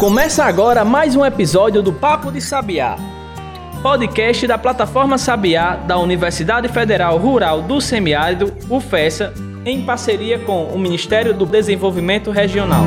Começa agora mais um episódio do Papo de Sabiá, podcast da plataforma Sabiá da Universidade Federal Rural do Semiárido, UFESA, em parceria com o Ministério do Desenvolvimento Regional.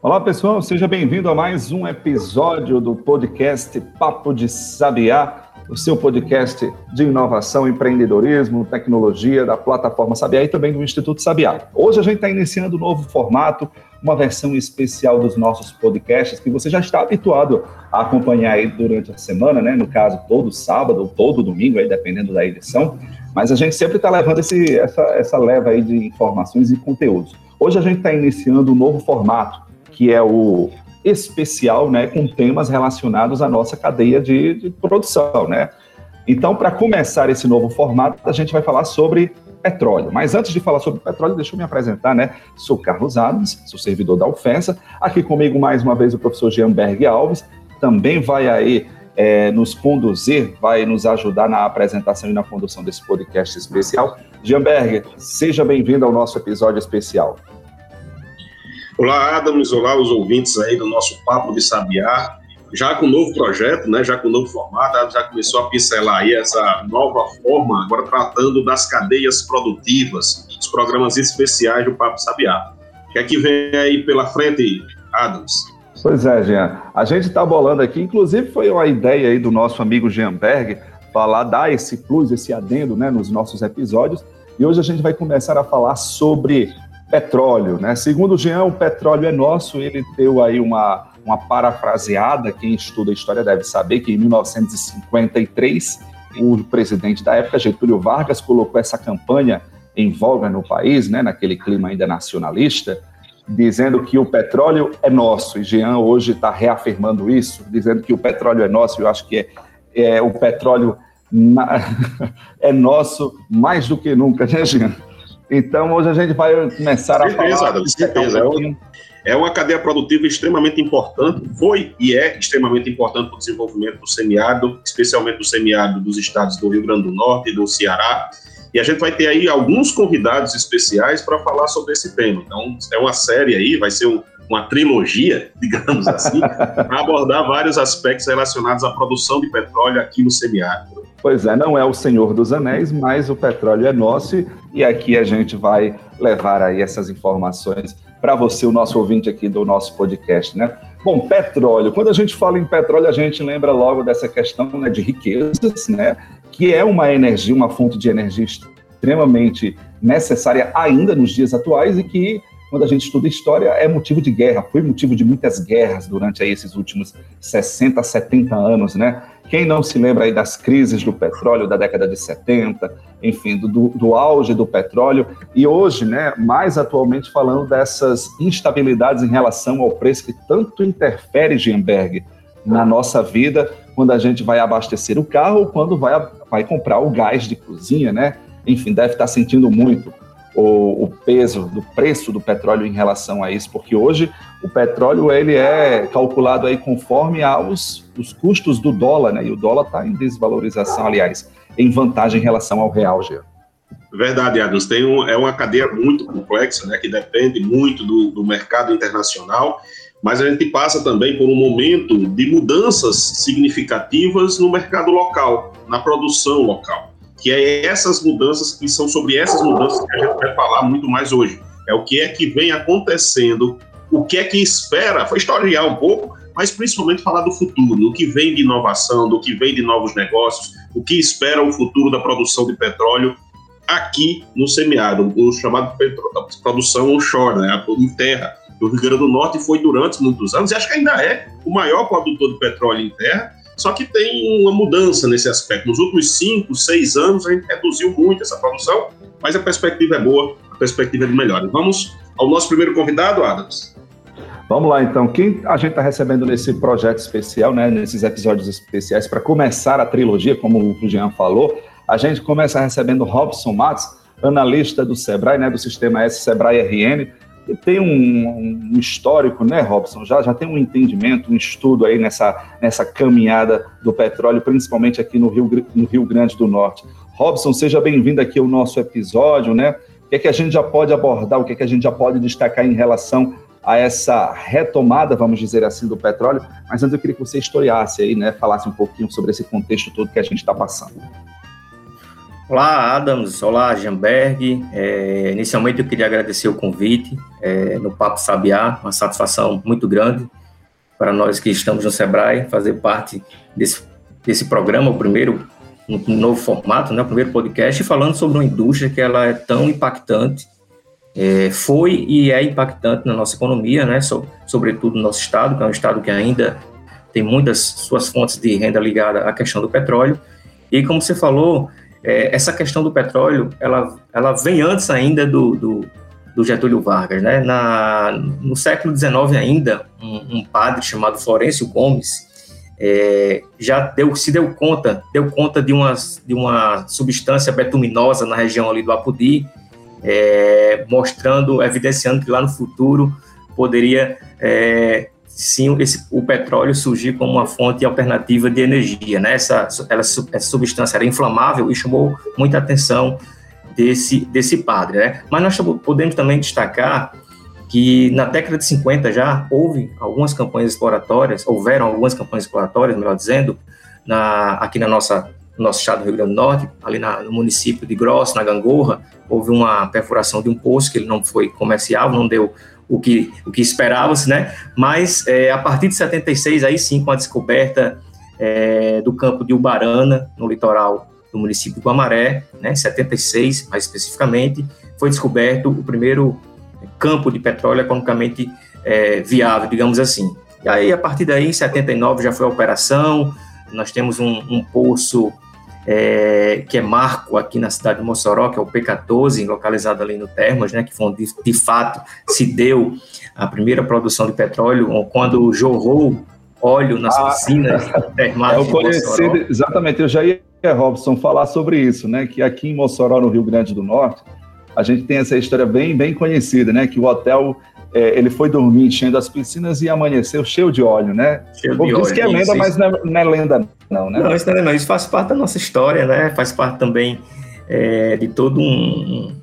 Olá pessoal, seja bem-vindo a mais um episódio do podcast Papo de Sabiá o seu podcast de inovação, empreendedorismo, tecnologia da plataforma Sabiá e também do Instituto Sabiá. Hoje a gente está iniciando um novo formato, uma versão especial dos nossos podcasts que você já está habituado a acompanhar aí durante a semana, né? No caso, todo sábado ou todo domingo, aí dependendo da edição. Mas a gente sempre está levando esse, essa, essa leva aí de informações e conteúdos. Hoje a gente está iniciando um novo formato, que é o especial, né, com temas relacionados à nossa cadeia de, de produção, né? Então, para começar esse novo formato, a gente vai falar sobre petróleo. Mas antes de falar sobre petróleo, deixa eu me apresentar, né? Sou Carlos Adams, sou servidor da UFESA. Aqui comigo mais uma vez o professor Gianberg Alves, também vai aí é, nos conduzir, vai nos ajudar na apresentação e na condução desse podcast especial. Gianberg, seja bem-vindo ao nosso episódio especial. Olá, Adams, olá os ouvintes aí do nosso Papo de Sabiá. Já com um novo projeto, né, já com um novo formato, já começou a pincelar aí essa nova forma, agora tratando das cadeias produtivas, os programas especiais do Papo Sabiá. O que é que vem aí pela frente, Adams? Pois é, Jean. A gente está bolando aqui, inclusive foi uma ideia aí do nosso amigo Jean Berg, falar, dar esse plus, esse adendo né, nos nossos episódios. E hoje a gente vai começar a falar sobre petróleo. Né? Segundo o Jean, o petróleo é nosso, ele deu aí uma, uma parafraseada, quem estuda a história deve saber que em 1953 o presidente da época, Getúlio Vargas, colocou essa campanha em voga no país, né, naquele clima ainda nacionalista, dizendo que o petróleo é nosso. E Jean hoje está reafirmando isso, dizendo que o petróleo é nosso. Eu acho que é, é o petróleo na, é nosso mais do que nunca, né, Jean? Então, hoje a gente vai começar certeza, a falar... Adam, certeza, é, é uma cadeia produtiva extremamente importante, foi e é extremamente importante para o desenvolvimento do semiárido, especialmente do semiárido dos estados do Rio Grande do Norte e do Ceará, e a gente vai ter aí alguns convidados especiais para falar sobre esse tema. Então, é uma série aí, vai ser um, uma trilogia, digamos assim, para abordar vários aspectos relacionados à produção de petróleo aqui no semiárido. Pois é, não é o Senhor dos Anéis, mas o petróleo é nosso e aqui a gente vai levar aí essas informações para você, o nosso ouvinte aqui do nosso podcast, né? Bom, petróleo. Quando a gente fala em petróleo, a gente lembra logo dessa questão né, de riquezas, né? Que é uma energia, uma fonte de energia extremamente necessária ainda nos dias atuais e que quando a gente estuda história, é motivo de guerra, foi motivo de muitas guerras durante aí esses últimos 60, 70 anos, né? Quem não se lembra aí das crises do petróleo da década de 70, enfim, do, do auge do petróleo, e hoje, né, mais atualmente falando dessas instabilidades em relação ao preço que tanto interfere, Gimberg, na nossa vida, quando a gente vai abastecer o carro ou quando vai, vai comprar o gás de cozinha, né? Enfim, deve estar sentindo muito o, o, peso do preço do petróleo em relação a isso, porque hoje o petróleo ele é calculado aí conforme aos os custos do dólar, né? E o dólar está em desvalorização, aliás, em vantagem em relação ao real, Gê. Verdade, Adams. Tem um, é uma cadeia muito complexa, né? Que depende muito do, do mercado internacional, mas a gente passa também por um momento de mudanças significativas no mercado local, na produção local que é essas mudanças, que são sobre essas mudanças que a gente vai falar muito mais hoje. É o que é que vem acontecendo, o que é que espera, foi historiar um pouco, mas principalmente falar do futuro, do que vem de inovação, do que vem de novos negócios, o que espera o futuro da produção de petróleo aqui no semiárido, o chamado produção onshore, né, em terra. O Rio Grande do Norte foi durante muitos anos, e acho que ainda é o maior produtor de petróleo em terra, só que tem uma mudança nesse aspecto. Nos últimos cinco, seis anos, a gente reduziu muito essa produção, mas a perspectiva é boa, a perspectiva é de melhora. Vamos ao nosso primeiro convidado, Adams. Vamos lá, então. Quem a gente está recebendo nesse projeto especial, né, nesses episódios especiais, para começar a trilogia, como o Jean falou, a gente começa recebendo Robson Matos, analista do Sebrae, né, do Sistema S Sebrae RN, tem um, um, histórico, né, Robson? Já, já tem um entendimento, um estudo aí nessa, nessa caminhada do petróleo, principalmente aqui no Rio, no Rio Grande do Norte. Robson, seja bem-vindo aqui ao nosso episódio, né? O que é que a gente já pode abordar, o que é que a gente já pode destacar em relação a essa retomada, vamos dizer assim, do petróleo. Mas antes eu queria que você historiasse aí, né, falasse um pouquinho sobre esse contexto todo que a gente está passando. Olá, Adams. Olá, Jamberg. É, inicialmente eu queria agradecer o convite é, no Papo Sabiá, uma satisfação muito grande para nós que estamos no Sebrae, fazer parte desse, desse programa, o primeiro um novo formato, né, o primeiro podcast, falando sobre uma indústria que ela é tão impactante é, foi e é impactante na nossa economia, né, so, sobretudo no nosso estado, que é um estado que ainda tem muitas suas fontes de renda ligada à questão do petróleo. E como você falou, é, essa questão do petróleo, ela, ela vem antes ainda do, do, do Getúlio Vargas, né? Na, no século XIX ainda, um, um padre chamado Florencio Gomes é, já deu, se deu conta, deu conta de uma, de uma substância betuminosa na região ali do Apodi, é, mostrando, evidenciando que lá no futuro poderia é, sim esse, o petróleo surgir como uma fonte alternativa de energia. Né? Essa, ela, essa substância era inflamável e chamou muita atenção desse, desse padre. Né? Mas nós podemos também destacar que na década de 50 já houve algumas campanhas exploratórias, houveram algumas campanhas exploratórias, melhor dizendo, na, aqui na nossa no nosso estado do Rio Grande do Norte, ali na, no município de Grosso, na Gangorra, houve uma perfuração de um poço que ele não foi comercial, não deu o que, o que esperava-se, né? Mas é, a partir de 76, aí sim, com a descoberta é, do campo de Ubarana, no litoral do município do Amaré, né? 76, mais especificamente, foi descoberto o primeiro campo de petróleo economicamente é, viável, digamos assim. E aí, a partir daí, em 79, já foi a operação, nós temos um, um poço é, que é marco aqui na cidade de Mossoró, que é o P14, localizado ali no Termas, né, que foi onde de fato se deu a primeira produção de petróleo, quando jorrou óleo nas ah, piscinas termais é o conhecido, Exatamente, eu já ia, Robson, falar sobre isso, né, que aqui em Mossoró, no Rio Grande do Norte, a gente tem essa história bem, bem conhecida, né, que o hotel é, ele foi dormir enchendo as piscinas e amanheceu cheio de óleo, né? Cheio de óleo. Que é lenda, mas não é, não é, lenda, não, né? Não, isso não é não. Isso faz parte da nossa história, né? Faz parte também é, de todo um,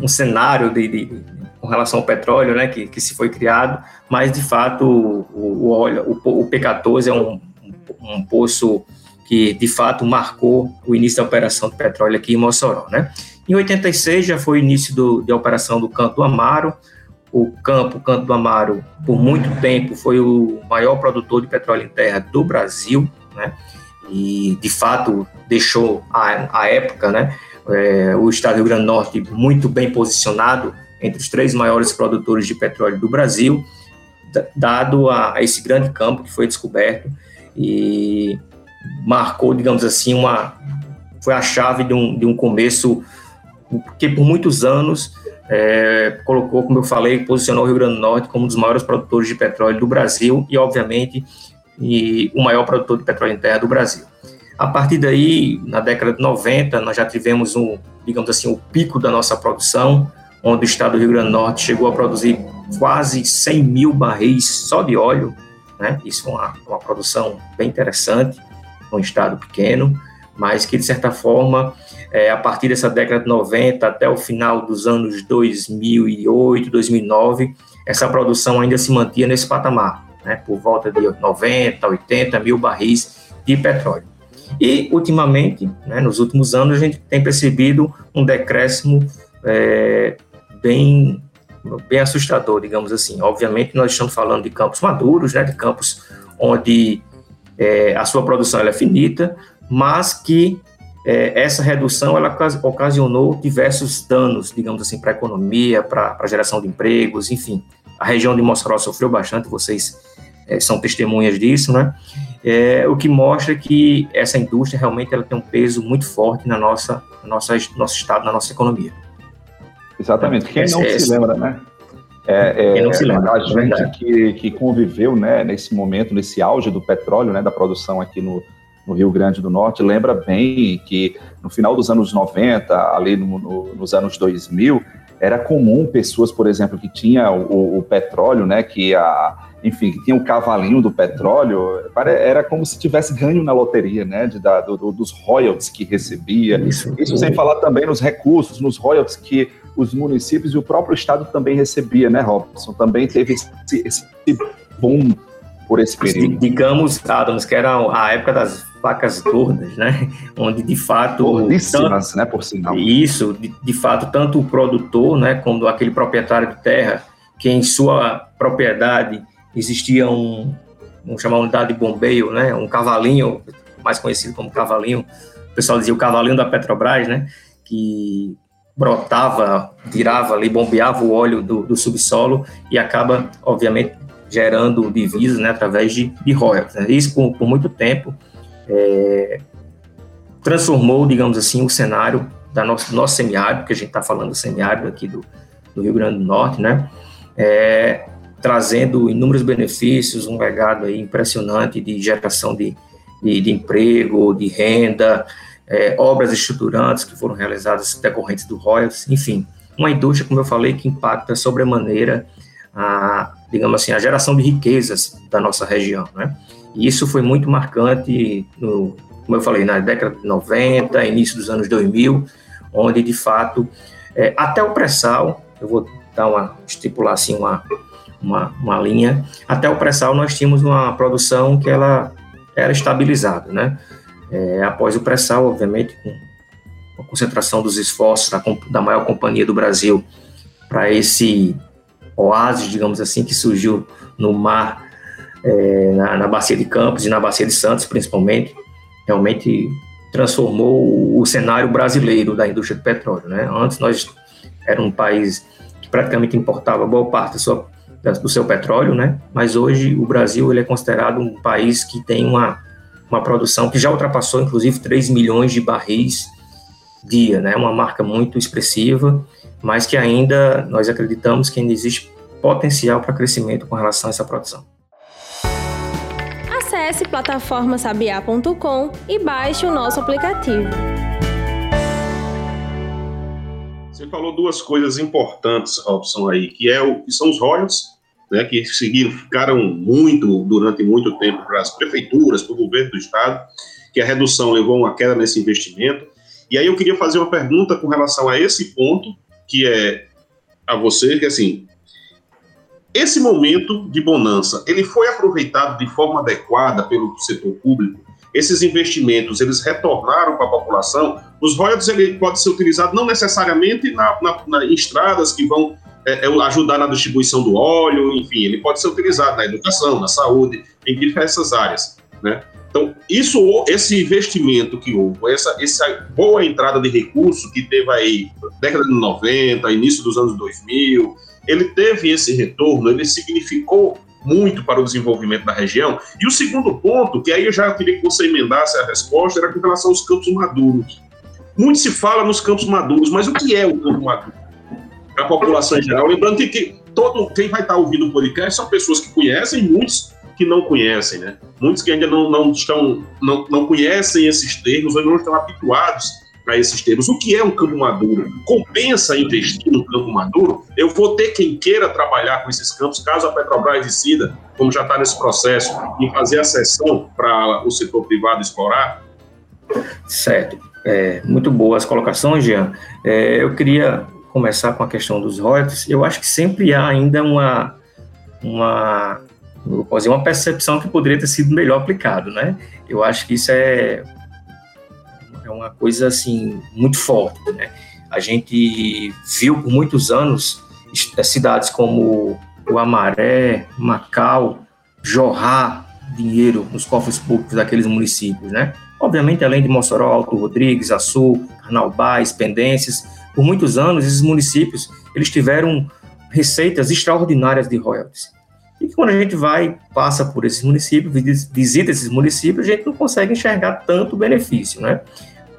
um cenário de, de, com relação ao petróleo, né? Que, que se foi criado, mas de fato o, o óleo, o, o P14 é um, um poço que de fato marcou o início da operação de petróleo aqui em Mossoró, né? Em 86 já foi o início do, da operação do Canto Amaro, o campo, Canto do Amaro, por muito tempo foi o maior produtor de petróleo em terra do Brasil, né? E de fato deixou a, a época, né? É, o estado do Rio Grande do Norte muito bem posicionado entre os três maiores produtores de petróleo do Brasil, dado a, a esse grande campo que foi descoberto e marcou, digamos assim, uma foi a chave de um, de um começo que por muitos anos é, colocou, como eu falei, posicionou o Rio Grande do Norte como um dos maiores produtores de petróleo do Brasil e, obviamente, e o maior produtor de petróleo em terra do Brasil. A partir daí, na década de 90, nós já tivemos um, digamos assim, o pico da nossa produção, onde o estado do Rio Grande do Norte chegou a produzir quase 100 mil barris só de óleo, né? Isso é uma, uma produção bem interessante, um estado pequeno, mas que, de certa forma, é, a partir dessa década de 90 até o final dos anos 2008, 2009, essa produção ainda se mantinha nesse patamar, né, por volta de 90, 80 mil barris de petróleo. E, ultimamente, né, nos últimos anos, a gente tem percebido um decréscimo é, bem, bem assustador, digamos assim. Obviamente, nós estamos falando de campos maduros, né, de campos onde é, a sua produção é finita, mas que é, essa redução ela ocasionou diversos danos, digamos assim, para a economia, para a geração de empregos, enfim. A região de Mossoró sofreu bastante, vocês é, são testemunhas disso, né? É, o que mostra que essa indústria realmente ela tem um peso muito forte na nossa, na nossa nosso estado, na nossa economia. Exatamente. Quem não é, se lembra, né? É, Quem não se lembra, a gente que, que conviveu, né, nesse momento, nesse auge do petróleo, né, da produção aqui no, no Rio Grande do Norte, lembra bem que no final dos anos 90, ali no, no, nos anos 2000, era comum pessoas, por exemplo, que tinha o, o, petróleo, né, que a, enfim, que tinha o cavalinho do petróleo, era como se tivesse ganho na loteria, né, de, da, do, dos royalties que recebia. Isso, Isso sem falar também nos recursos, nos royalties que os municípios e o próprio estado também recebia, né, Robson? Também teve esse, esse boom por esse período. Digamos, Adams, que era a época das vacas gordas, né? Onde de fato. Gordíssimas, né? Por sinal. Isso, de, de, fato, tanto o produtor, né, como aquele proprietário de terra, que em sua propriedade existia um, vamos chamar unidade de bombeio, né? Um cavalinho, mais conhecido como cavalinho. O pessoal dizia o cavalinho da Petrobras, né? Que brotava, virava ali, bombeava o óleo do, do subsolo e acaba, obviamente, gerando divisas né, através de, de royalties. Né? Isso, por, por, muito tempo, é, transformou, digamos assim, o cenário da nosso, do nosso semiárido, porque a gente está falando do semiárido aqui do, do, Rio Grande do Norte, né? É, trazendo inúmeros benefícios, um legado impressionante de geração de, de, de emprego, de renda, é, obras estruturantes que foram realizadas decorrentes do royalties, enfim, uma indústria, como eu falei, que impacta sobremaneira a, digamos assim, a geração de riquezas da nossa região, né? E isso foi muito marcante, no, como eu falei, na década de 90, início dos anos 2000, onde, de fato, é, até o pré-sal, eu vou dar uma, estipular assim uma, uma, uma linha, até o pré-sal nós tínhamos uma produção que ela era estabilizada, né? É, após o pré-sal, obviamente, com a concentração dos esforços da, da maior companhia do Brasil para esse oásis, digamos assim, que surgiu no mar, é, na, na Bacia de Campos e na Bacia de Santos, principalmente, realmente transformou o cenário brasileiro da indústria de petróleo. Né? Antes nós era um país que praticamente importava boa parte do seu, do seu petróleo, né? mas hoje o Brasil ele é considerado um país que tem uma, uma produção que já ultrapassou inclusive 3 milhões de barris dia, né? uma marca muito expressiva mas que ainda nós acreditamos que ainda existe potencial para crescimento com relação a essa produção. Acesse plataformasabiá.com e baixe o nosso aplicativo. Você falou duas coisas importantes, Robson, aí, que, é o, que são os royalties, né, que seguiram, ficaram muito, durante muito tempo para as prefeituras, para o governo do estado, que a redução levou a uma queda nesse investimento. E aí eu queria fazer uma pergunta com relação a esse ponto, que é a você, que assim, esse momento de bonança, ele foi aproveitado de forma adequada pelo setor público? Esses investimentos, eles retornaram para a população? Os royalties, ele pode ser utilizado não necessariamente na, na, na em estradas que vão é, é, ajudar na distribuição do óleo, enfim, ele pode ser utilizado na educação, na saúde, em diversas áreas, né? Então, isso, esse investimento que houve, essa, essa boa entrada de recurso que teve aí década de 90, início dos anos 2000, ele teve esse retorno, ele significou muito para o desenvolvimento da região. E o segundo ponto, que aí eu já queria que você emendasse a resposta, era com relação aos campos maduros. Muito se fala nos campos maduros, mas o que é o campo maduro? Para a população em geral. Lembrando que, que todo quem vai estar ouvindo o podcast são pessoas que conhecem, muitos que não conhecem, né? Muitos que ainda não, não estão, não, não conhecem esses termos ou não estão habituados a esses termos. O que é um campo maduro? Compensa investir no campo maduro? Eu vou ter quem queira trabalhar com esses campos, caso a Petrobras decida, como já está nesse processo, em fazer a cessão para o setor privado explorar? Certo. É, muito boas colocações, Jean. É, eu queria começar com a questão dos royalties. Eu acho que sempre há ainda uma, uma fazer uma percepção que poderia ter sido melhor aplicado, né? Eu acho que isso é, é uma coisa, assim, muito forte, né? A gente viu por muitos anos cidades como o Amaré, Macau, jorrar dinheiro nos cofres públicos daqueles municípios, né? Obviamente, além de Mossoró, Alto Rodrigues, Açu, Carnaubás, Pendências, por muitos anos, esses municípios, eles tiveram receitas extraordinárias de royalties. E que quando a gente vai, passa por esses municípios, visita esses municípios, a gente não consegue enxergar tanto benefício, né?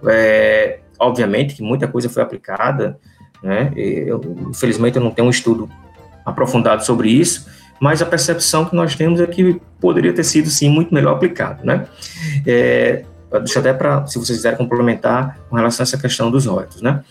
É, obviamente que muita coisa foi aplicada, né? Eu, infelizmente eu não tenho um estudo aprofundado sobre isso, mas a percepção que nós temos é que poderia ter sido sim muito melhor aplicado, né? É, deixa até para, se vocês quiserem complementar com relação a essa questão dos royalties, né?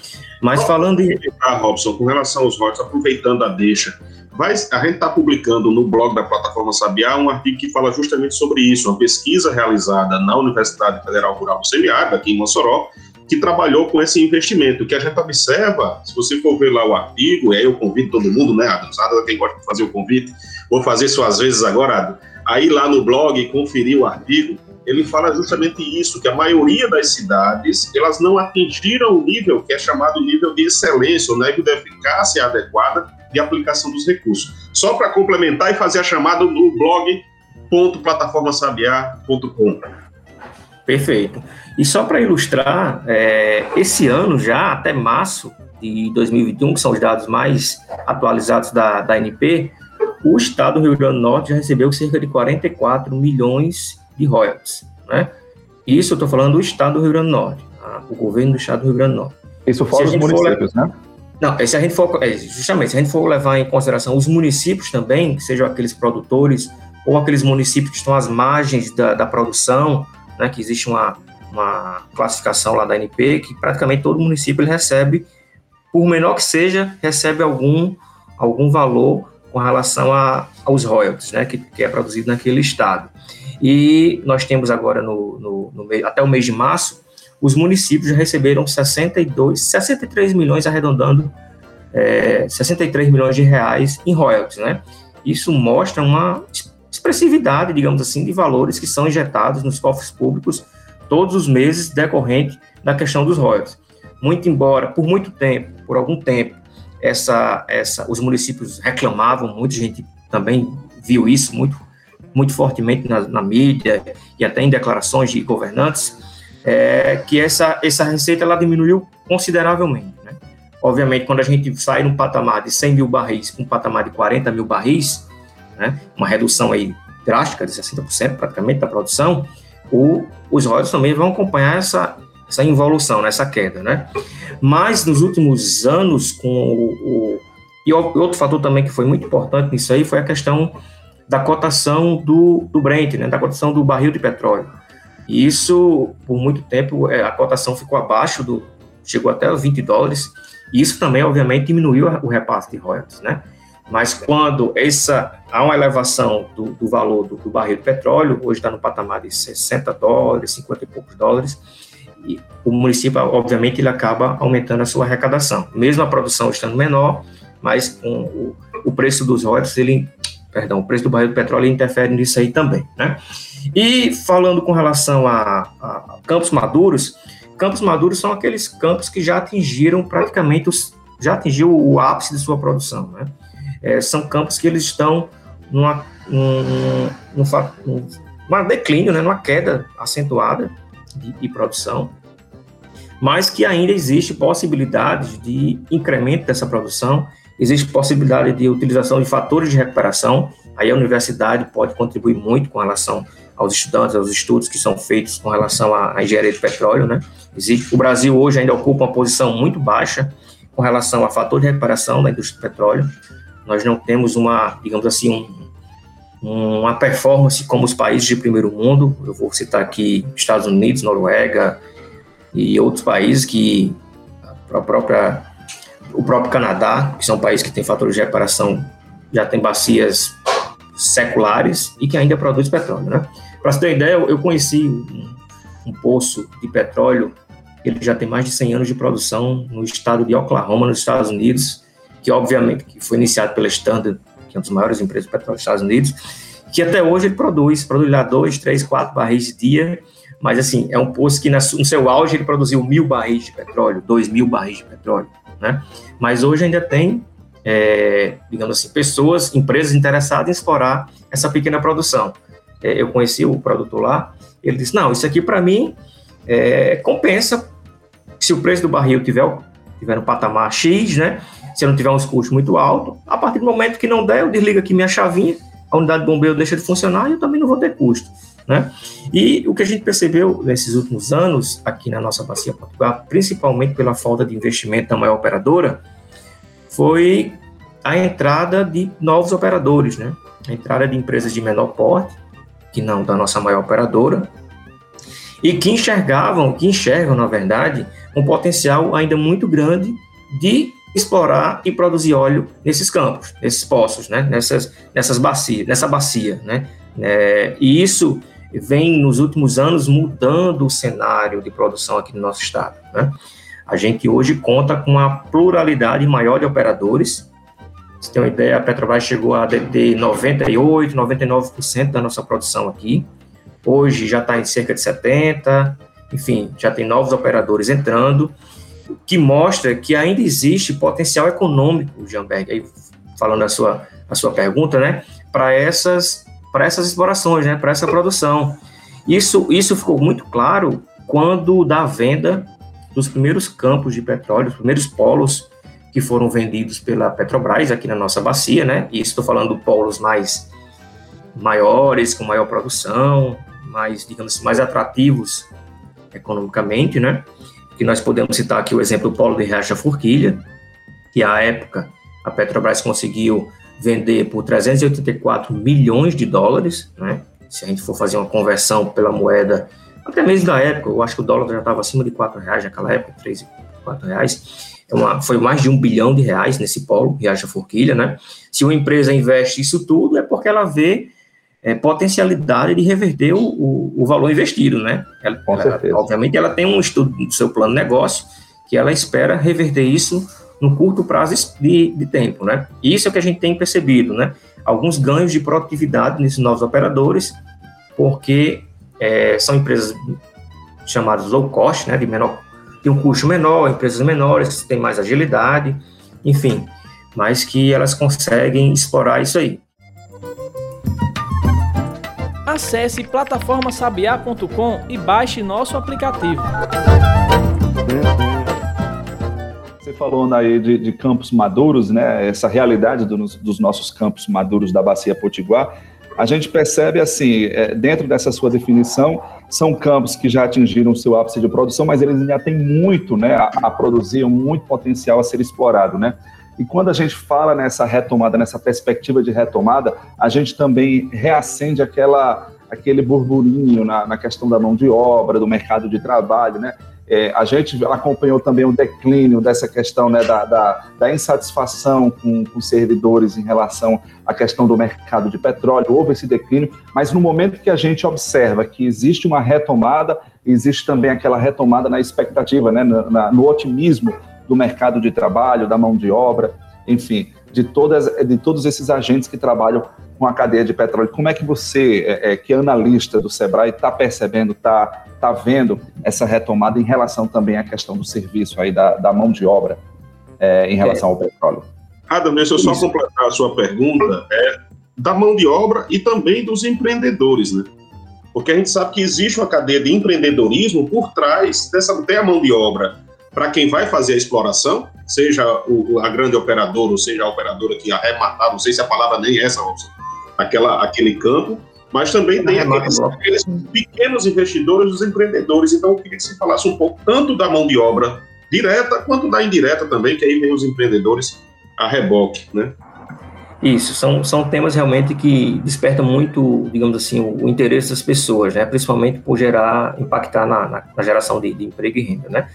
Mas falando em... Ah, Robson, com relação aos royalties, aproveitando a deixa, vai, a gente está publicando no blog da plataforma Sabiá um artigo que fala justamente sobre isso, uma pesquisa realizada na Universidade Federal Rural do Semiárido, aqui em Mossoró, que trabalhou com esse investimento. O que a gente observa, se você for ver lá o artigo, e aí eu convido todo mundo, né, Adams, quem gosta de fazer o convite, vou fazer isso às vezes agora, aí lá no blog conferir o artigo, ele fala justamente isso, que a maioria das cidades, elas não atingiram o nível que é chamado nível de excelência, o nível de eficácia adequada de aplicação dos recursos. Só para complementar e fazer a chamada no blog.plataformasabiá.com. Perfeito. E só para ilustrar, é, esse ano já, até março de 2021, que são os dados mais atualizados da, da ANP, o estado do Rio Grande do Norte já recebeu cerca de 44 milhões de royalties, né? Isso eu estou falando do estado do Rio Grande do Norte, tá? o governo do estado do Rio Grande do Norte. Isso fora os municípios, for, né? Não, se a gente for, é, justamente, se a gente for levar em consideração os municípios também, que sejam aqueles produtores ou aqueles municípios que estão às margens da, da produção, né, que existe uma, uma classificação lá da ANP, que praticamente todo município ele recebe, por menor que seja, recebe algum, algum valor com relação a, aos royalties, né, que, que é produzido naquele estado. E nós temos agora, no, no, no, até o mês de março, os municípios já receberam 62, 63 milhões, arredondando, é, 63 milhões de reais em royalties, né? Isso mostra uma expressividade, digamos assim, de valores que são injetados nos cofres públicos todos os meses decorrente da questão dos royalties. Muito embora, por muito tempo, por algum tempo, essa, essa, os municípios reclamavam, muita gente também viu isso muito, muito fortemente na, na mídia e até em declarações de governantes, é, que essa, essa receita ela diminuiu consideravelmente. Né? Obviamente, quando a gente sai num patamar de 100 mil barris para um patamar de 40 mil barris, né, uma redução aí drástica de 60% praticamente da produção, o, os royalties também vão acompanhar essa, essa involução, né, essa queda. Né? Mas nos últimos anos, com o, o e outro fator também que foi muito importante nisso aí foi a questão da cotação do, do Brent, né, da cotação do barril de petróleo. E isso, por muito tempo, é, a cotação ficou abaixo do. chegou até 20 dólares. E isso também, obviamente, diminuiu o repasse de royalties, né? Mas quando essa, há uma elevação do, do valor do, do, barril de petróleo, hoje está no patamar de 60 dólares, 50 e poucos dólares, e o município, obviamente, ele acaba aumentando a sua arrecadação. Mesmo a produção estando menor, mas com o, o preço dos royalties, ele, perdão, o preço do barril de petróleo interfere nisso aí também, né? E falando com relação a, a campos maduros, campos maduros são aqueles campos que já atingiram praticamente os, já atingiu o ápice de sua produção, né? É, são campos que eles estão numa, num, num, num, num declínio, né, numa queda acentuada de, de, produção, mas que ainda existe possibilidade de incremento dessa produção, existe possibilidade de utilização de fatores de recuperação, aí a universidade pode contribuir muito com relação aos estudantes, aos estudos que são feitos com relação à, engenharia de petróleo, né? Existe, o Brasil hoje ainda ocupa uma posição muito baixa com relação a fator de recuperação da indústria do petróleo. Nós não temos uma, digamos assim, um, uma performance como os países de primeiro mundo. Eu vou citar aqui Estados Unidos, Noruega e outros países que a própria o próprio Canadá, que são países que têm fatores de recuperação, já tem bacias seculares e que ainda produz petróleo, né? Para você ter ideia, eu conheci um, um, poço de petróleo, ele já tem mais de 100 anos de produção no estado de Oklahoma, nos Estados Unidos, que obviamente que foi iniciado pela Standard, que é uma das maiores empresas de petróleo dos Estados Unidos, que até hoje ele produz, produz lá dois, três, quatro barris de dia, mas assim, é um poço que no seu auge ele produziu mil barris de petróleo, dois mil barris de petróleo, né? Mas hoje ainda tem, é, digamos assim, pessoas, empresas interessadas em explorar essa pequena produção é, eu conheci o produtor lá, ele disse, não, isso aqui para mim é, compensa se o preço do barril tiver, tiver no patamar X, né? Se eu não tiver uns custos muito altos, a partir do momento que não der, eu desligo aqui minha chavinha, a unidade de bombeiro deixa de funcionar e eu também não vou ter custo. Né? E o que a gente percebeu nesses últimos anos aqui na nossa bacia Portugal, principalmente pela falta de investimento da maior operadora, foi a entrada de novos operadores, né? A entrada de empresas de menor porte, que não da nossa maior operadora, e que enxergavam, que enxergam, na verdade, um potencial ainda muito grande de explorar e produzir óleo nesses campos, nesses poços, né? nessas, nessas bacias, nessa bacia. Né? É, e isso vem nos últimos anos mudando o cenário de produção aqui no nosso estado. Né? A gente hoje conta com uma pluralidade maior de operadores. Você tem uma ideia, a Petrobras chegou a ter 98, 99% da nossa produção aqui. Hoje já está em cerca de 70, enfim, já tem novos operadores entrando, que mostra que ainda existe potencial econômico, Jamberg, aí falando a sua, a sua pergunta, né, para essas para essas explorações, né, para essa produção. Isso, isso ficou muito claro quando da venda dos primeiros campos de petróleo, os primeiros polos que foram vendidos pela Petrobras aqui na nossa bacia, né? E estou falando polos mais maiores, com maior produção, mais, digamos assim, mais atrativos economicamente, né? Que nós podemos citar aqui o exemplo do polo de Riacha Forquilha, que à época a Petrobras conseguiu vender por 384 milhões de dólares, né? Se a gente for fazer uma conversão pela moeda, até mesmo da época, eu acho que o dólar já estava acima de 4 reais naquela época, 3, 4 reais. É uma, foi mais de um bilhão de reais nesse polo, Riacha Forquilha, né? Se uma empresa investe isso tudo, é porque ela vê é, potencialidade de reverter o, o, o, valor investido, né? Ela, ela, obviamente, ela tem um estudo do seu plano de negócio que ela espera reverter isso no curto prazo de, de tempo, né? E isso é o que a gente tem percebido, né? Alguns ganhos de produtividade nesses novos operadores, porque é, são empresas chamadas low cost, né? De menor, de um custo menor, empresas menores, que têm mais agilidade, enfim, mas que elas conseguem explorar isso aí. Acesse plataformasabiá.com e baixe nosso aplicativo. Você falou aí de, de campos maduros, né? Essa realidade do, dos nossos campos maduros da Bacia Potiguar. A gente percebe assim, é, dentro dessa sua definição, são campos que já atingiram seu ápice de produção, mas eles ainda têm muito né, a, a produzir, muito potencial a ser explorado, né? E quando a gente fala nessa retomada, nessa perspectiva de retomada, a gente também reacende aquela, aquele burburinho na, na questão da mão de obra, do mercado de trabalho, né? É, a gente acompanhou também o declínio dessa questão né, da, da, da insatisfação com, com servidores em relação à questão do mercado de petróleo. Houve esse declínio, mas no momento que a gente observa que existe uma retomada, existe também aquela retomada na expectativa, né, na, no otimismo do mercado de trabalho, da mão de obra, enfim, de, todas, de todos esses agentes que trabalham com a cadeia de petróleo. Como é que você, é, é, que é analista do Sebrae, está percebendo, está tá vendo essa retomada em relação também à questão do serviço aí, da, da mão de obra é, em relação é. ao petróleo? Adam, deixa eu só Isso. completar a sua pergunta, é da mão de obra e também dos empreendedores, né? Porque a gente sabe que existe uma cadeia de empreendedorismo por trás dessa, tem a mão de obra para quem vai fazer a exploração, seja o, a grande operadora, ou seja a operadora que arrematar, não sei se a palavra nem é essa, aquela, aquele campo, mas também tem aqueles, aqueles, pequenos investidores, os empreendedores. Então, eu queria que você falasse um pouco tanto da mão de obra direta quanto da indireta também, que aí vem os empreendedores a reboque, né? Isso, são, são temas realmente que despertam muito, digamos assim, o, o interesse das pessoas, né? Principalmente por gerar, impactar na, na, na geração de, de emprego e renda, né?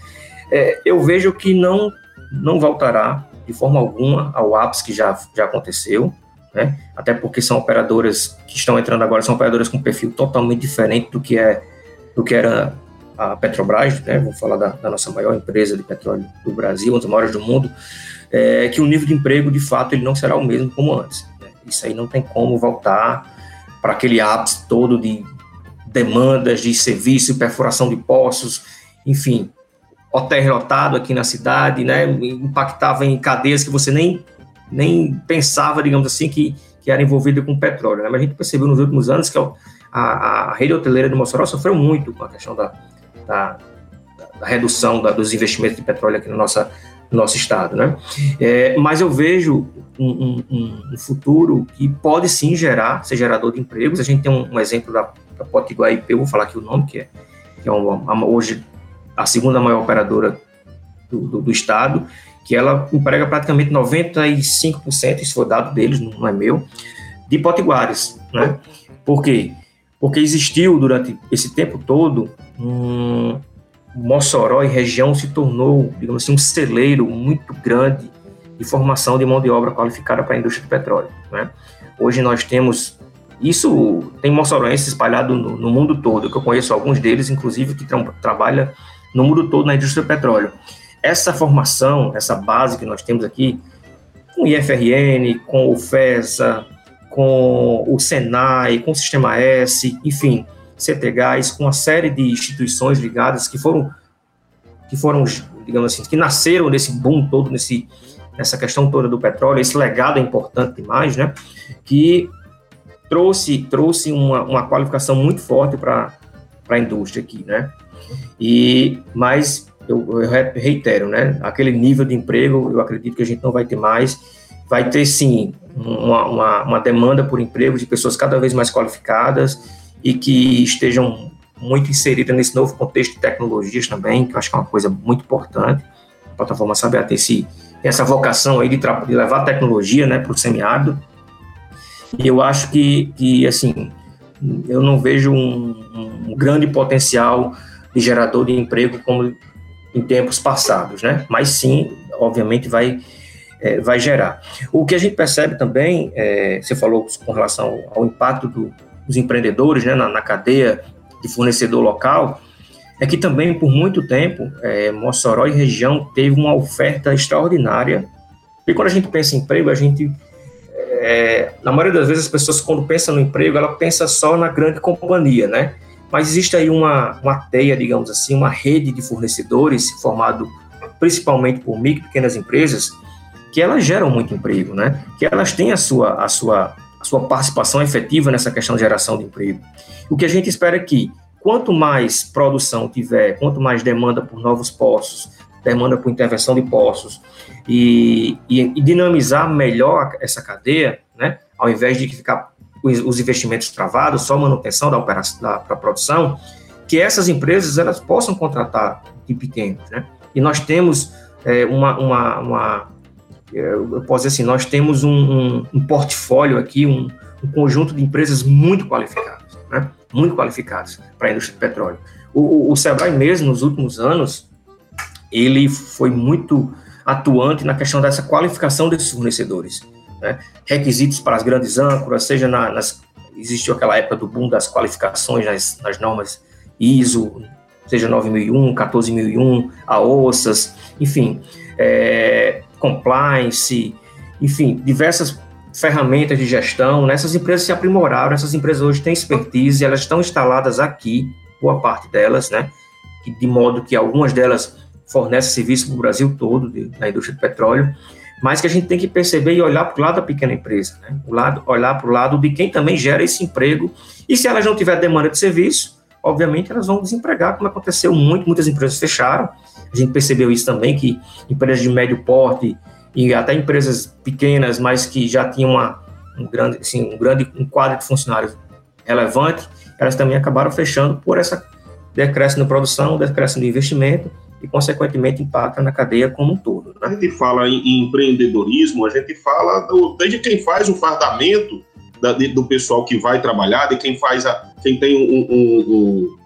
é, eu vejo que não, não voltará de forma alguma ao ápice que já, já aconteceu, né? até porque são operadoras que estão entrando agora, são operadoras com perfil totalmente diferente do que, é, do que era a Petrobras, né? vou falar da, da nossa maior empresa de petróleo do Brasil, uma das maiores do mundo, é, que o nível de emprego, de fato, ele não será o mesmo como antes. Né? Isso aí não tem como voltar para aquele ápice todo de demandas de serviço, perfuração de poços, enfim, hotéis lotados aqui na cidade, né? Impactava em cadeias que você nem, nem pensava, digamos assim, que, que era envolvida com petróleo, né? Mas a gente percebeu nos últimos anos que a, a rede hoteleira de Mossoró sofreu muito com a questão da, da, da redução da, dos investimentos de petróleo aqui no, nossa, no nosso estado, né? É, mas eu vejo um, um, um, futuro que pode sim gerar, ser gerador de empregos. A gente tem um, um exemplo da, da Potiguar IP, vou falar aqui o nome, que é, que é uma, hoje a segunda maior operadora do, do, do estado, que ela emprega praticamente 95%, isso foi dado deles, não é meu, de potiguares, né? Por quê? Porque existiu durante esse tempo todo um Mossoró e região se tornou, digamos assim, um celeiro muito grande de formação de mão de obra qualificada para a indústria do petróleo, né? Hoje nós temos Isso tem moçoroense espalhado no, no, mundo todo, que eu conheço alguns deles, inclusive, que tra trabalham no mundo todo na indústria do petróleo. Essa formação, essa base que nós temos aqui, com o IFRN, com o FESA, com o Senai, com o Sistema S, enfim, CTGAS, com uma série de instituições ligadas que foram, que foram, digamos assim, que nasceram nesse boom todo, nesse, nessa questão toda do petróleo, esse legado é importante demais, né? Que trouxe, trouxe uma, uma qualificação muito forte para a indústria aqui, né? E, mas eu, eu, reitero, né? Aquele nível de emprego, eu acredito que a gente não vai ter mais. Vai ter sim uma, uma, uma demanda por emprego de pessoas cada vez mais qualificadas e que estejam muito inseridas nesse novo contexto de tecnologias também, que eu acho que é uma coisa muito importante. A plataforma Saber ter esse, essa vocação aí de, de levar tecnologia né, para o semiárido. E eu acho que, que, assim, eu não vejo um, um grande potencial de gerador de emprego como em tempos passados, né? Mas sim, obviamente, vai, é, vai gerar. O que a gente percebe também, é, você falou com relação ao impacto do, dos empreendedores né, na, na, cadeia de fornecedor local, é que também, por muito tempo, é, Mossoró e região teve uma oferta extraordinária. E quando a gente pensa em emprego, a gente é, na maioria das vezes as pessoas quando pensam no emprego, ela pensa só na grande companhia, né? Mas existe aí uma, uma teia, digamos assim, uma rede de fornecedores formado principalmente por micro e pequenas empresas, que elas geram muito emprego, né? Que elas têm a sua, a sua, a sua participação efetiva nessa questão de geração de emprego. O que a gente espera é que quanto mais produção tiver, quanto mais demanda por novos postos, demanda por intervenção de postos, e, e, e dinamizar melhor essa cadeia, né? Ao invés de ficar os, os investimentos travados, só manutenção da operação da, da produção, que essas empresas elas possam contratar de pequenos, né? E nós temos é, uma, uma, uma, é, eu posso dizer assim, nós temos um, um, um portfólio aqui, um, um, conjunto de empresas muito qualificadas, né? Muito qualificadas para a indústria do petróleo. O, o, o Sebrae mesmo, nos últimos anos, ele foi muito atuante na questão dessa qualificação desses fornecedores. Né? Requisitos para as grandes âncoras, seja na, nas. Existiu aquela época do boom das qualificações nas, nas normas ISO, seja 9001, 14001, a OSAS, enfim, é, compliance, enfim, diversas ferramentas de gestão. Né? Essas empresas se aprimoraram, essas empresas hoje têm expertise, elas estão instaladas aqui, boa parte delas, né? de modo que algumas delas fornece serviço para o Brasil todo, de, na indústria do petróleo, mas que a gente tem que perceber e olhar para o lado da pequena empresa, né? o lado, olhar para o lado de quem também gera esse emprego, e se elas não tiverem demanda de serviço, obviamente elas vão desempregar, como aconteceu muito, muitas empresas fecharam, a gente percebeu isso também, que empresas de médio porte e até empresas pequenas, mas que já tinham uma, um grande, assim, um grande um quadro de funcionários relevante, elas também acabaram fechando por essa decréscimo de produção, decréscimo de investimento, e, consequentemente, impacta na cadeia como um todo. Né? A gente fala em, em, empreendedorismo, a gente fala do, desde quem faz o fardamento da, de, do pessoal que vai trabalhar, de quem faz a, quem tem um, um, um,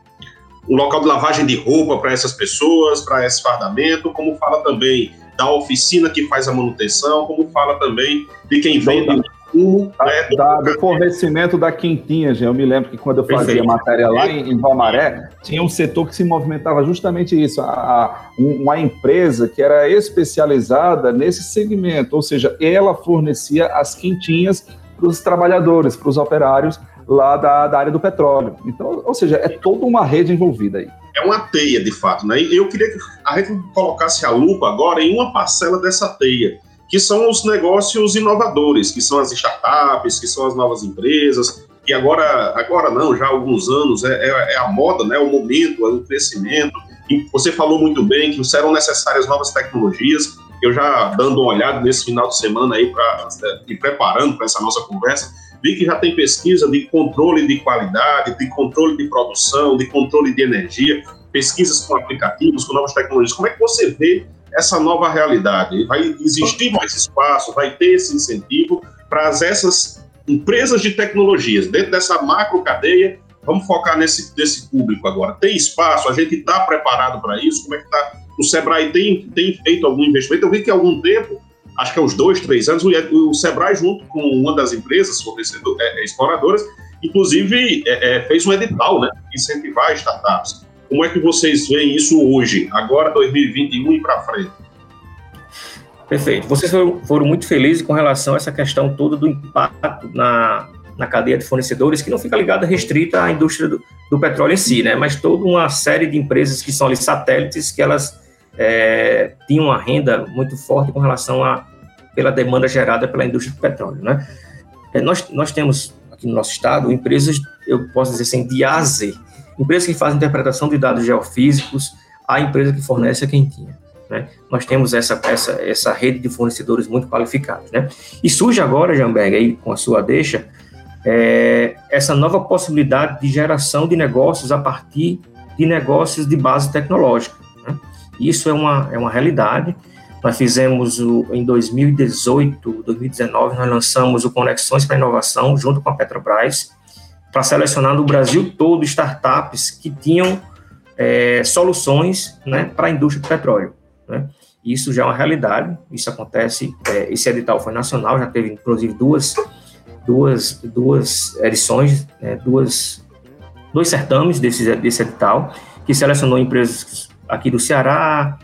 um local de lavagem de roupa para essas pessoas, para esse fardamento, como fala também da oficina que faz a manutenção, como fala também de quem vende né, da, do fornecimento da quintinha, gente. Eu me lembro que quando eu fazia Perfeito. matéria lá em, em Valmaré, tinha um setor que se movimentava justamente isso, a, a, uma empresa que era especializada nesse segmento, ou seja, ela fornecia as quintinhas para os trabalhadores, para os operários lá da, da área do petróleo. Então, ou seja, é toda uma rede envolvida aí. É uma teia, de fato, né? E eu queria que a gente colocasse a lupa agora em uma parcela dessa teia que são os negócios inovadores, que são as startups, que são as novas empresas, que agora, agora não, já há alguns anos é, é, é a moda, né, o momento, é o crescimento. E você falou muito bem que serão necessárias novas tecnologias. Eu já dando uma olhada nesse final de semana aí para me preparando para essa nossa conversa, vi que já tem pesquisa de controle de qualidade, de controle de produção, de controle de energia, pesquisas com aplicativos, com novas tecnologias. Como é que você vê essa nova realidade. Vai existir mais espaço, vai ter esse incentivo para essas empresas de tecnologias, dentro dessa macro cadeia. Vamos focar nesse, nesse público agora. Tem espaço? A gente está preparado para isso? Como é que está? O Sebrae tem, tem feito algum investimento? Eu vi que há algum tempo acho que há uns dois, três anos, o, o Sebrae, junto com uma das empresas é, é, exploradoras, inclusive é, é, fez um edital, né? Incentivar startups. Como é que vocês veem isso hoje, agora 2021 e para frente? Perfeito. Vocês foram, muito felizes com relação a essa questão toda do impacto na, na cadeia de fornecedores, que não fica ligada restrita à indústria do, do, petróleo em si, né? Mas toda uma série de empresas que são ali satélites, que elas é, tinham uma renda muito forte com relação a pela demanda gerada pela indústria do petróleo, né? É, nós, nós temos aqui no nosso estado empresas, eu posso dizer assim, de A a Z, empresas que fazem interpretação de dados geofísicos, a empresa que fornece a quentinha. Né? Nós temos essa, essa, essa rede de fornecedores muito qualificados. Né? E surge agora, Jamberg, aí, com a sua deixa, é, essa nova possibilidade de geração de negócios a partir de negócios de base tecnológica. Né? Isso é uma, é uma realidade. Nós fizemos o, em 2018, 2019, nós lançamos o Conexões para Inovação junto com a Petrobras, para selecionar no Brasil todo startups que tinham é, soluções né, para a indústria do petróleo. Né? Isso já é uma realidade, isso acontece, é, esse edital foi nacional, já teve inclusive duas, duas, duas edições, né, duas, dois certames desse, desse edital, que selecionou empresas aqui do Ceará,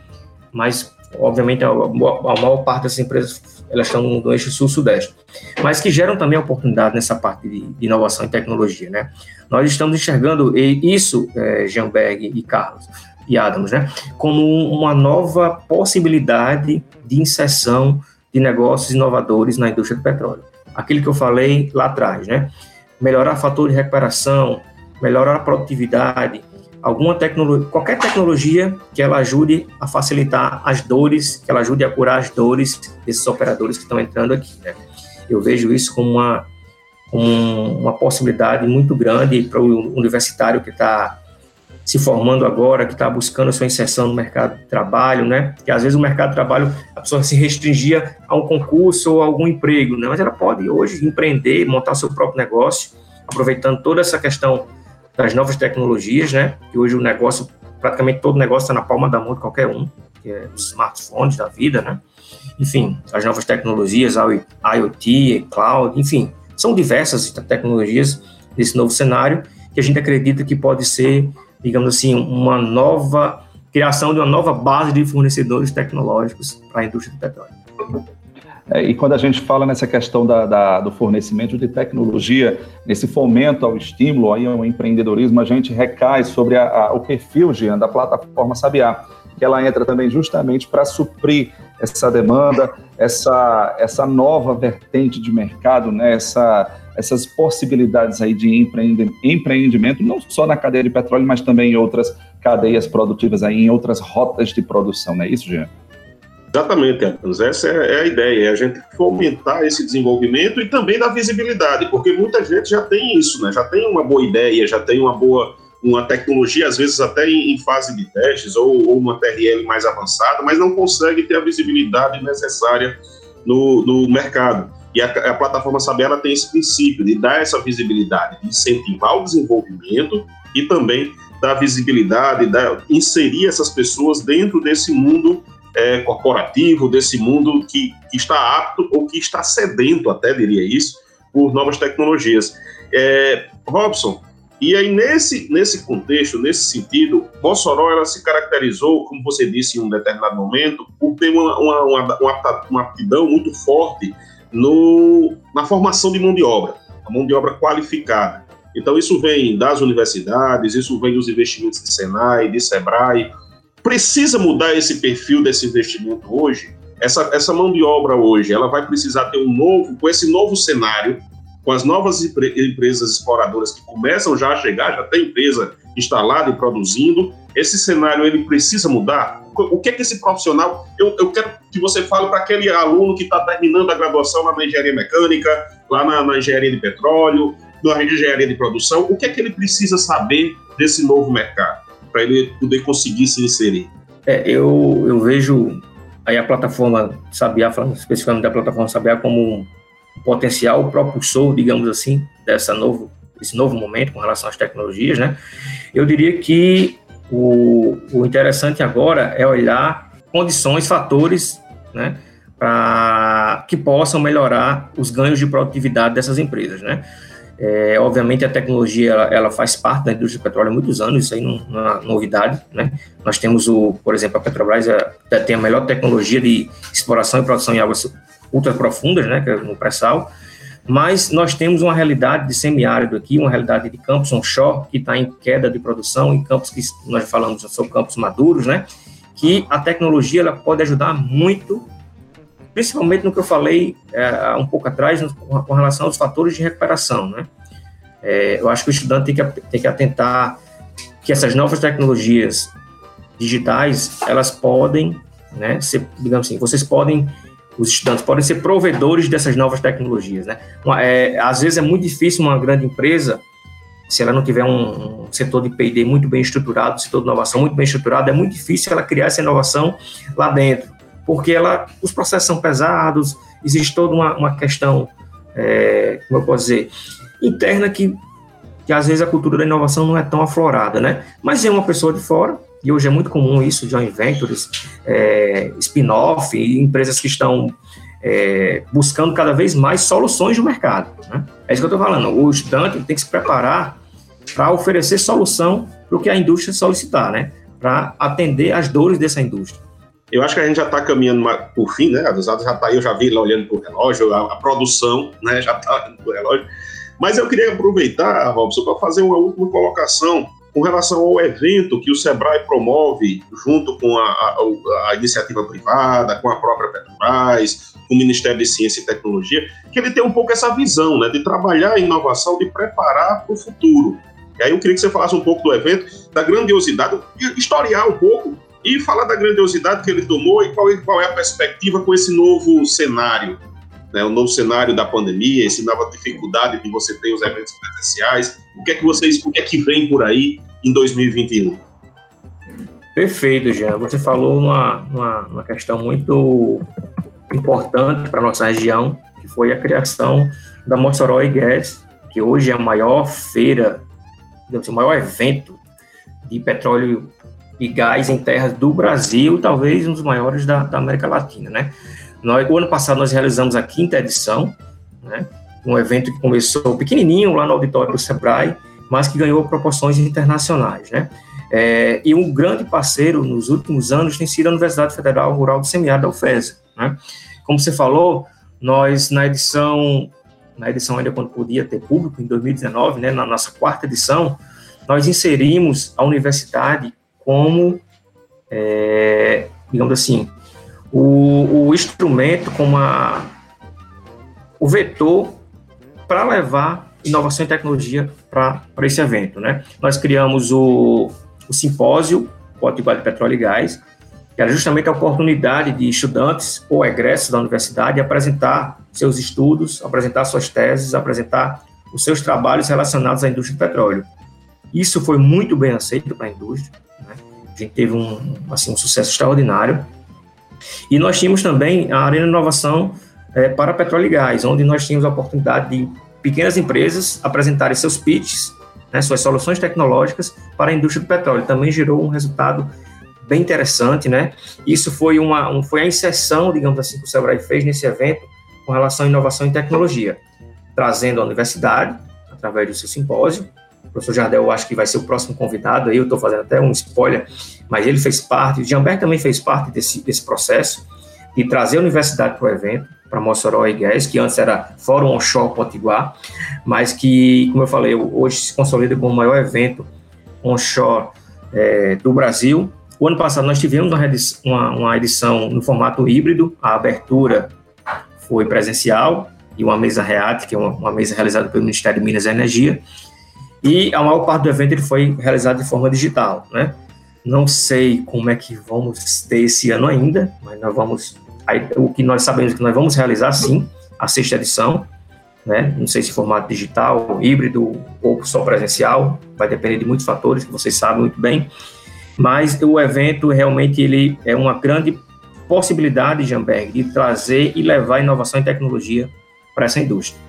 mas obviamente a, a maior parte dessas empresas elas estão no eixo sul-sudeste, mas que geram também oportunidade nessa parte de, de, inovação e tecnologia, né? Nós estamos enxergando isso, é, Jeanberg e Carlos, e Adams, né, como uma nova possibilidade de inserção de negócios inovadores na indústria do petróleo. Aquilo que eu falei lá atrás, né, melhorar fator de recuperação, melhorar a produtividade, alguma tecnologia, qualquer tecnologia que ela ajude a facilitar as dores, que ela ajude a curar as dores desses operadores que estão entrando aqui. Né? Eu vejo isso como uma, uma possibilidade muito grande para o universitário que está se formando agora, que está buscando a sua inserção no mercado de trabalho, né? Que às vezes o mercado de trabalho a pessoa se restringia a um concurso ou a algum emprego, né? Mas ela pode hoje empreender, montar seu próprio negócio, aproveitando toda essa questão das novas tecnologias, né? Que hoje o negócio, praticamente todo negócio está na palma da mão de qualquer um, que é os smartphones da vida, né? Enfim, as novas tecnologias, IoT, cloud, enfim, são diversas tecnologias desse novo cenário que a gente acredita que pode ser digamos assim, uma nova criação de uma nova base de fornecedores tecnológicos para a indústria do petróleo. É, e quando a gente fala nessa questão da, da, do fornecimento de tecnologia, nesse fomento ao estímulo, aí ao empreendedorismo, a gente recai sobre a, a, o perfil, Jean, da plataforma Sabiá, que ela entra também justamente para suprir essa demanda, essa, essa nova vertente de mercado, né, essa, essas possibilidades aí de empreendimento, não só na cadeia de petróleo, mas também em outras cadeias produtivas, aí, em outras rotas de produção, não é isso, Jean? Exatamente, Antônio. Essa é, é a ideia, é a gente fomentar esse desenvolvimento e também dar visibilidade, porque muita gente já tem isso, né? já tem uma boa ideia, já tem uma boa uma tecnologia, às vezes até em, fase de testes, ou, ou, uma TRL mais avançada, mas não consegue ter a visibilidade necessária no, no mercado. E a, a plataforma Saber tem esse princípio de dar essa visibilidade, de incentivar o desenvolvimento e também dar visibilidade, dar, inserir essas pessoas dentro desse mundo é, corporativo, desse mundo que, que, está apto ou que está sedento, até diria isso, por novas tecnologias. É, Robson, e aí nesse, nesse contexto, nesse sentido, Mossoró ela se caracterizou, como você disse em um determinado momento, por ter uma, uma, uma, uma aptidão muito forte no, na formação de mão de obra, a mão de obra qualificada. Então, isso vem das universidades, isso vem dos investimentos de Senai, de Sebrae. Precisa mudar esse perfil desse investimento hoje? Essa, essa mão de obra hoje, ela vai precisar ter um novo, com esse novo cenário, com as novas empresas exploradoras que começam já a chegar, já tem empresa instalada e produzindo, esse cenário ele precisa mudar? O que é que esse profissional. Eu, eu quero que você fale para aquele aluno que está terminando a graduação lá na engenharia mecânica, lá na, na, engenharia de petróleo, na engenharia de produção, o que é que ele precisa saber desse novo mercado, para ele poder conseguir se inserir? É, eu, eu vejo aí a plataforma Sabiá, especificamente da plataforma Sabiá, como um potencial propulsor, digamos assim, dessa novo, desse novo momento com relação às tecnologias, né? Eu diria que o, o interessante agora é olhar condições, fatores, né, para que possam melhorar os ganhos de produtividade dessas empresas, né? É, obviamente a tecnologia ela, ela, faz parte da indústria petróleo há muitos anos, isso aí não, não é novidade, né? Nós temos o, por exemplo, a Petrobras tem a melhor tecnologia de exploração e produção em águas ultra profundas, né? Que é no pré-sal. Mas nós temos uma realidade de semiárido aqui, uma realidade de campos onshore que está em queda de produção, em campos que nós falamos são campos maduros, né? Que a tecnologia ela pode ajudar muito principalmente no que eu falei é, um pouco atrás, com relação aos fatores de recuperação, né? É, eu acho que o estudante tem que, tem que atentar que essas novas tecnologias digitais, elas podem, né, ser, digamos assim, vocês podem, os estudantes podem ser provedores dessas novas tecnologias, né? É, às vezes é muito difícil uma grande empresa, se ela não tiver um, um setor de P&D muito bem estruturado, um setor de inovação muito bem estruturado, é muito difícil ela criar essa inovação lá dentro porque ela, os processos são pesados, existe toda uma, uma questão, é, como eu posso dizer, interna que, que às vezes a cultura da inovação não é tão aflorada, né? Mas é uma pessoa de fora, e hoje é muito comum isso, joint ventures, é, spin-off, empresas que estão é, buscando cada vez mais soluções do mercado. Né? É isso que eu estou falando. O estudante tem que se preparar para oferecer solução para o que a indústria solicitar, né? para atender às dores dessa indústria. Eu acho que a gente já está caminhando por fim, né? A já está aí, eu já vi lá olhando para o relógio, a, a, produção né, já está olhando para o relógio. Mas eu queria aproveitar, Robson, para fazer uma última colocação com relação ao evento que o Sebrae promove junto com a, a, a iniciativa privada, com a própria Petrobras, com o Ministério de Ciência e Tecnologia, que ele tem um pouco essa visão né, de trabalhar a inovação, de preparar para o futuro. E aí eu queria que você falasse um pouco do evento, da grandiosidade, historiar um pouco e falar da grandiosidade que ele tomou e qual, qual é a perspectiva com esse novo cenário, né, o novo cenário da pandemia, essa nova dificuldade de você ter os eventos presenciais. O que é que vocês, o que é que vem por aí em 2021? Perfeito, Jean. Você falou uma, uma, uma questão muito importante para a nossa região, que foi a criação da Mossoró Gas, que hoje é a maior feira, o maior evento de petróleo e gás em terras do Brasil, talvez um dos maiores da, da América Latina, né? Nós, o ano passado nós realizamos a quinta edição, né? Um evento que começou pequenininho lá no auditório do Sebrae, mas que ganhou proporções internacionais, né? É, e um grande parceiro nos últimos anos tem sido a Universidade Federal Rural do Semiárido da UFES, né? Como você falou, nós na edição, na edição ainda quando podia ter público, em 2019, né, na nossa quarta edição, nós inserimos a universidade como, é, digamos assim, o, o instrumento, como a, o vetor para levar inovação e tecnologia para esse evento. Né? Nós criamos o, o simpósio Potiguar de Petróleo e Gás, que era justamente a oportunidade de estudantes ou egressos da universidade apresentar seus estudos, apresentar suas teses, apresentar os seus trabalhos relacionados à indústria do petróleo. Isso foi muito bem aceito para a indústria. A gente teve um, assim, um sucesso extraordinário. E nós tínhamos também a Arena Inovação é, para Petróleo e Gás, onde nós tínhamos a oportunidade de pequenas empresas apresentarem seus pitches, né, suas soluções tecnológicas para a indústria do petróleo. Também gerou um resultado bem interessante, né? Isso foi uma um, foi a inserção, digamos assim, que o Sebrae fez nesse evento com relação à inovação e tecnologia, trazendo a universidade através do seu simpósio, professor Jardel, eu acho que vai ser o próximo convidado, aí eu estou fazendo até um spoiler, mas ele fez parte, o Jamberg também fez parte desse, desse processo de trazer a universidade para o evento, para Mossoró e Gués, que antes era Fórum Onshore Potiguar, mas que, como eu falei, hoje se consolida como o maior evento onshore é, do Brasil. O ano passado nós tivemos uma edição, uma, uma edição no formato híbrido, a abertura foi presencial, e uma mesa REAT, que é uma, uma mesa realizada pelo Ministério de Minas e Energia, e a maior parte do evento ele foi realizado de forma digital, né? Não sei como é que vamos ter esse ano ainda, mas nós vamos. Aí, o que nós sabemos é que nós vamos realizar sim a sexta edição, né? Não sei se formato digital, híbrido ou só presencial, vai depender de muitos fatores que vocês sabem muito bem. Mas o evento realmente ele é uma grande possibilidade, Jamberg, de trazer e levar inovação e tecnologia para essa indústria.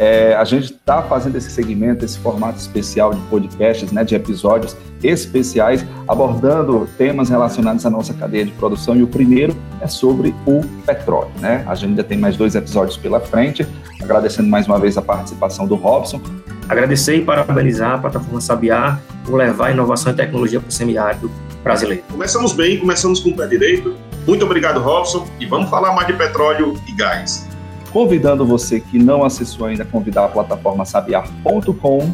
É, a gente está fazendo esse segmento, esse formato especial de podcasts, né, de episódios especiais, abordando temas relacionados à nossa cadeia de produção. E o primeiro é sobre o petróleo. Né? A gente ainda tem mais dois episódios pela frente. Agradecendo mais uma vez a participação do Robson. Agradecer e parabenizar a plataforma Sabiá por levar inovação e tecnologia para o semiárido brasileiro. Começamos bem, começamos com o pé direito. Muito obrigado, Robson. E vamos falar mais de petróleo e gás convidando você que não acessou ainda convidar a plataforma sabiar.com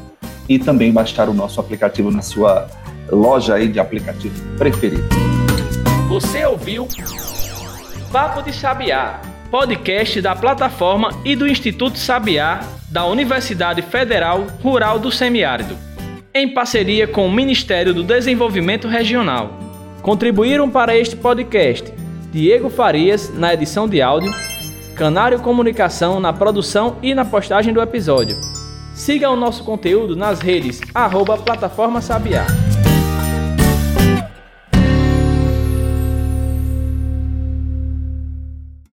e também baixar o nosso aplicativo na sua loja aí de aplicativo preferido. Você ouviu Papo de Sabiá, podcast da plataforma e do Instituto Sabiá da Universidade Federal Rural do Semiárido, em parceria com o Ministério do Desenvolvimento Regional. Contribuíram para este podcast Diego Farias na edição de áudio Canário Comunicação na produção e na postagem do episódio. Siga o nosso conteúdo nas redes arroba Plataforma Sabiá.